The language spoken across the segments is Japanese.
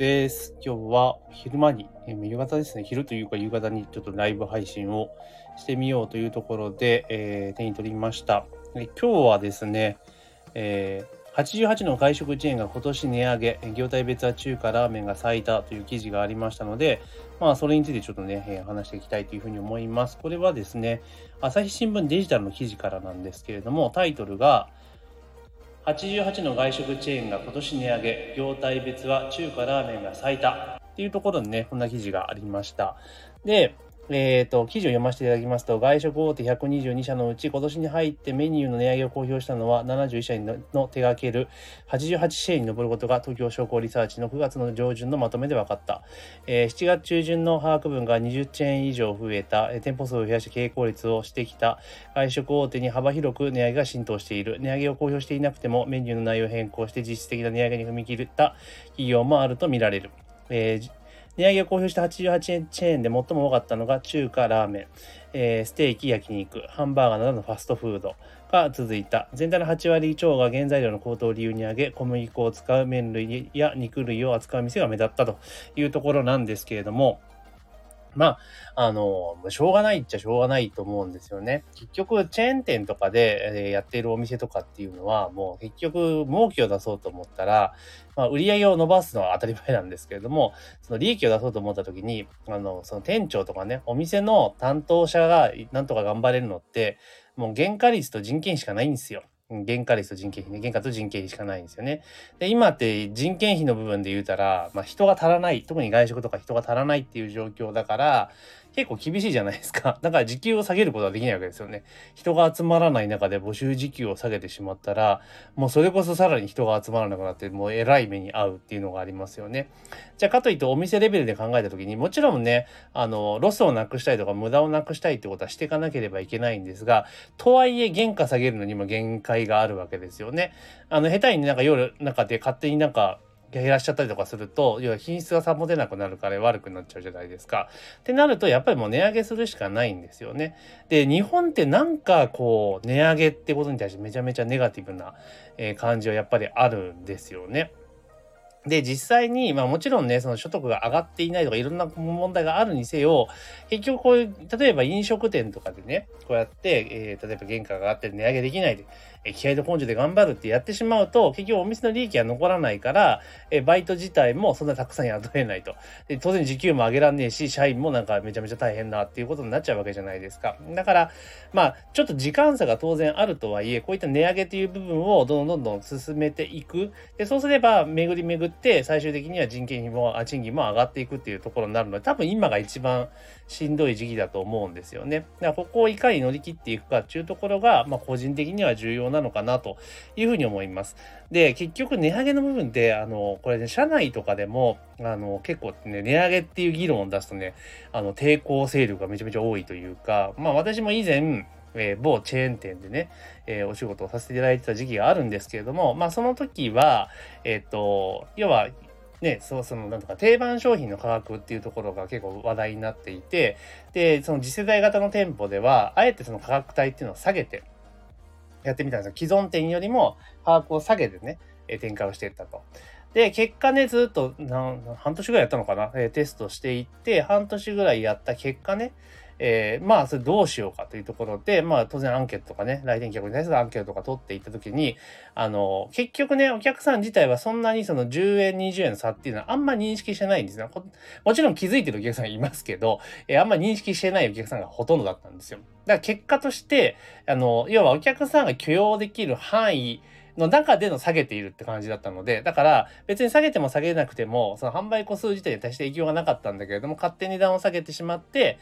です。今日は昼間に、え夕方ですね、昼というか夕方にちょっとライブ配信をしてみようというところで、えー、手に取りました。で今日はですね、えー、88の外食チェーンが今年値上げ、業態別は中華ラーメンが最多という記事がありましたので、まあ、それについてちょっとね、え、話していきたいというふうに思います。これはですね、朝日新聞デジタルの記事からなんですけれども、タイトルが、88の外食チェーンが今年値上げ、業態別は中華ラーメンが最多っていうところにね、こんな記事がありました。で、えっ、ー、と、記事を読ませていただきますと、外食大手122社のうち、今年に入ってメニューの値上げを公表したのは71社のの手掛ける88社に上ることが東京商工リサーチの9月の上旬のまとめで分かった。えー、7月中旬の把握分が20チェーン以上増えた、店舗数を増やし傾向率をしてきた外食大手に幅広く値上げが浸透している。値上げを公表していなくてもメニューの内容を変更して実質的な値上げに踏み切った企業もあるとみられる。えー値上げを公表した88円チェーンで最も多かったのが中華、ラーメン、えー、ステーキ、焼肉、ハンバーガーなどのファストフードが続いた。全体の8割以上が原材料の高騰を理由に挙げ、小麦粉を使う麺類や肉類を扱う店が目立ったというところなんですけれども、まあ、あの、しょうがないっちゃしょうがないと思うんですよね。結局、チェーン店とかで、えやっているお店とかっていうのは、もう結局、儲けを出そうと思ったら、まあ、売り上げを伸ばすのは当たり前なんですけれども、その利益を出そうと思った時に、あの、その店長とかね、お店の担当者がなんとか頑張れるのって、もう原価率と人件しかないんですよ。原価率と人件費ね。原価と人件費しかないんですよね。で、今って人件費の部分で言うたら、まあ人が足らない。特に外食とか人が足らないっていう状況だから、結構厳しいじゃないですか。だから時給を下げることはできないわけですよね。人が集まらない中で募集時給を下げてしまったら、もうそれこそさらに人が集まらなくなって、もう偉い目に遭うっていうのがありますよね。じゃあかといってお店レベルで考えた時に、もちろんね、あの、ロスをなくしたいとか無駄をなくしたいってことはしていかなければいけないんですが、とはいえ原価下げるのにも限界があるわけですよね。あの、下手になんか夜中で勝手になんか減らしちゃったりとかすると、要は品質が保てなくなるから悪くなっちゃうじゃないですか。ってなると、やっぱりもう値上げするしかないんですよね。で、日本ってなんかこう、値上げってことに対してめちゃめちゃネガティブな感じはやっぱりあるんですよね。で、実際に、まあもちろんね、その所得が上がっていないとかいろんな問題があるにせよ、結局こういう、例えば飲食店とかでね、こうやって、えー、例えば原価が上がって値上げできないで、え気合と根性で頑張るってやってしまうと、結局お店の利益は残らないから、えバイト自体もそんなたくさん雇えないと。で当然時給も上げらんねえし、社員もなんかめちゃめちゃ大変だっていうことになっちゃうわけじゃないですか。だから、まあ、ちょっと時間差が当然あるとはいえ、こういった値上げっていう部分をどんどんどんどん進めていく。で、そうすれば、巡り巡って、最終的には人件費も、賃金も上がっていくっていうところになるので、多分今が一番しんどい時期だと思うんですよね。だからここをいかに乗り切っていくかっていうところが、まあ、個人的には重要なのかなというふうに思います。で、結局値上げの部分って、あの、これね、社内とかでも、あの、結構ね、値上げっていう議論を出すとね、あの、抵抗勢力がめちゃめちゃ多いというか、まあ私も以前、えー、某チェーン店でね、えー、お仕事をさせていただいてた時期があるんですけれども、まあその時は、えっ、ー、と、要は、ね、そう、その、なんとか定番商品の価格っていうところが結構話題になっていて、で、その次世代型の店舗では、あえてその価格帯っていうのを下げて、やってみたんですよ。既存店よりも価格を下げてね、展開をしていったと。で、結果ね、ずっと、半年ぐらいやったのかな、えテストしていって、半年ぐらいやった結果ね、えー、まあ、それどうしようかというところで、まあ、当然アンケートとかね、来店客に対するアンケートとか取っていったときに、あの、結局ね、お客さん自体はそんなにその10円、20円の差っていうのはあんま認識してないんですね。もちろん気づいてるお客さんいますけど、えー、あんま認識してないお客さんがほとんどだったんですよ。だから結果として、あの、要はお客さんが許容できる範囲、の中での下げているって感じだったので、だから別に下げても下げなくても、その販売個数自体に対して影響がなかったんだけれども、勝手に値段を下げてしまって、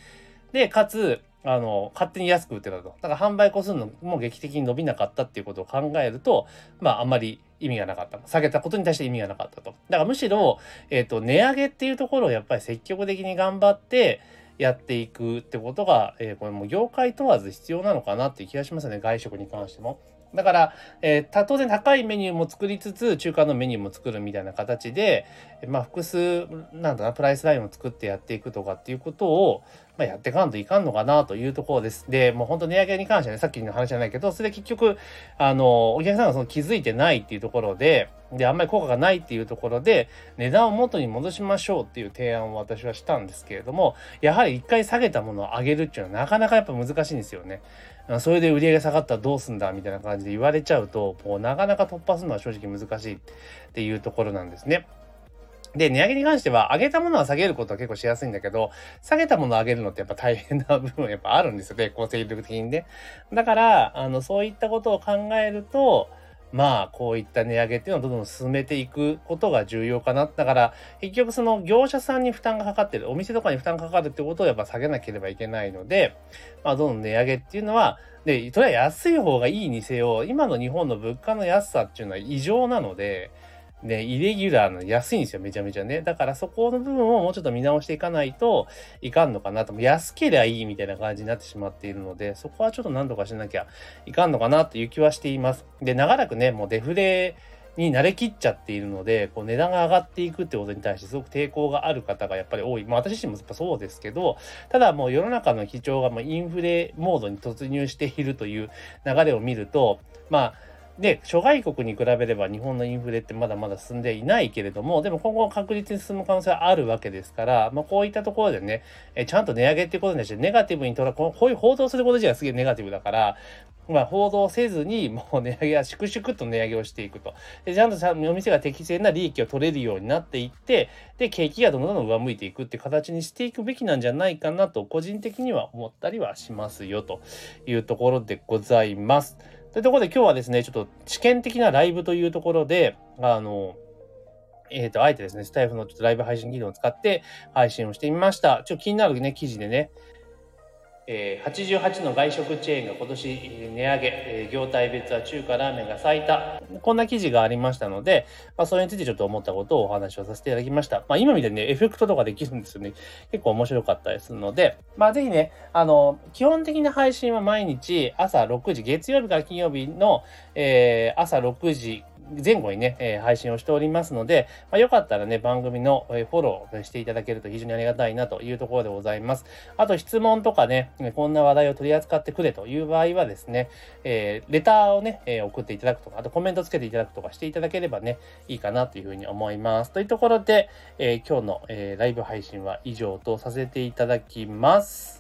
で、かつ、あの、勝手に安く売ってたと。だから販売個数のも劇的に伸びなかったっていうことを考えると、まあ、あんまり意味がなかった。下げたことに対して意味がなかったと。だからむしろ、えっ、ー、と、値上げっていうところをやっぱり積極的に頑張って、やっていくってことが、えー、これも業界問わず必要なのかなっていう気がしますね。外食に関しても。だから、えー、当然高いメニューも作りつつ、中間のメニューも作るみたいな形で、まあ、複数、なんだな、プライスラインを作ってやっていくとかっていうことを、まあ、やっていかんといかんのかなというところです。で、もう本当値上げに関してはね、さっきの話じゃないけど、それで結局、あの、お客さんがその気づいてないっていうところで、で、あんまり効果がないっていうところで、値段を元に戻しましょうっていう提案を私はしたんですけれども、やはり一回下げたものを上げるっていうのはなかなかやっぱ難しいんですよね。それで売り上げ下がったらどうすんだみたいな感じで言われちゃうと、もうなかなか突破するのは正直難しいっていうところなんですね。で、値上げに関しては、上げたものは下げることは結構しやすいんだけど、下げたものを上げるのってやっぱ大変な部分やっぱあるんですよね、こう精力的にね。だから、あの、そういったことを考えると、まあ、こういった値上げっていうのをどんどん進めていくことが重要かな。だから、結局その業者さんに負担がかかってる、お店とかに負担がかかるってことをやっぱ下げなければいけないので、まあ、どんどん値上げっていうのは、で、とりあえず安い方がいいにせよ、今の日本の物価の安さっていうのは異常なので、ね、イレギュラーの安いんですよ、めちゃめちゃね。だからそこの部分をもうちょっと見直していかないといかんのかなと。安ければいいみたいな感じになってしまっているので、そこはちょっと何とかしなきゃいかんのかなという気はしています。で、長らくね、もうデフレに慣れきっちゃっているので、こう値段が上がっていくってことに対してすごく抵抗がある方がやっぱり多い。まあ私自身もやっぱそうですけど、ただもう世の中の基調がもうインフレモードに突入しているという流れを見ると、まあで、諸外国に比べれば日本のインフレってまだまだ進んでいないけれども、でも今後確実に進む可能性はあるわけですから、まあ、こういったところでね、えちゃんと値上げってことに対してネガティブに捉え、こういう報道すること自体はすげえネガティブだから、まあ、報道せずに、もう値上げは粛々と値上げをしていくと。で、ちゃんとお店が適正な利益を取れるようになっていって、で、景気がどんどん上向いていくって形にしていくべきなんじゃないかなと、個人的には思ったりはしますよ、というところでございます。というところで今日はですね、ちょっと試験的なライブというところで、あの、えっ、ー、と、あえてですね、スタイフのちょっとライブ配信技能を使って配信をしてみました。ちょっと気になるね、記事でね、え、88の外食チェーンが今年値上げ、え、業態別は中華ラーメンが最多。こんな記事がありましたので、まあ、それについてちょっと思ったことをお話をさせていただきました。まあ、今みたいにね、エフェクトとかできるんですよね。結構面白かったりするので、まあ、ぜひね、あの、基本的な配信は毎日朝6時、月曜日から金曜日の、えー、朝6時前後にね、え、配信をしておりますので、まあ、よかったらね、番組の、え、フォローしていただけると非常にありがたいなというところでございます。あと質問とかね、こんな話題を取り扱ってくれという場合はですね、え、レターをね、え送っていただくとか、あとコメントつけていただくとかしていただければね、いいかなというふうに思います。というところで、え今日の、えライブ配信は以上とさせていただきます。